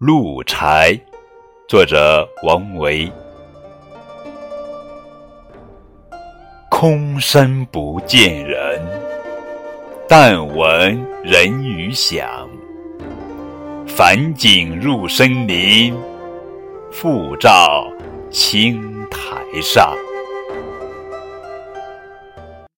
鹿柴作者王维。空山不见人但闻人语响。返景入深林复照青苔上。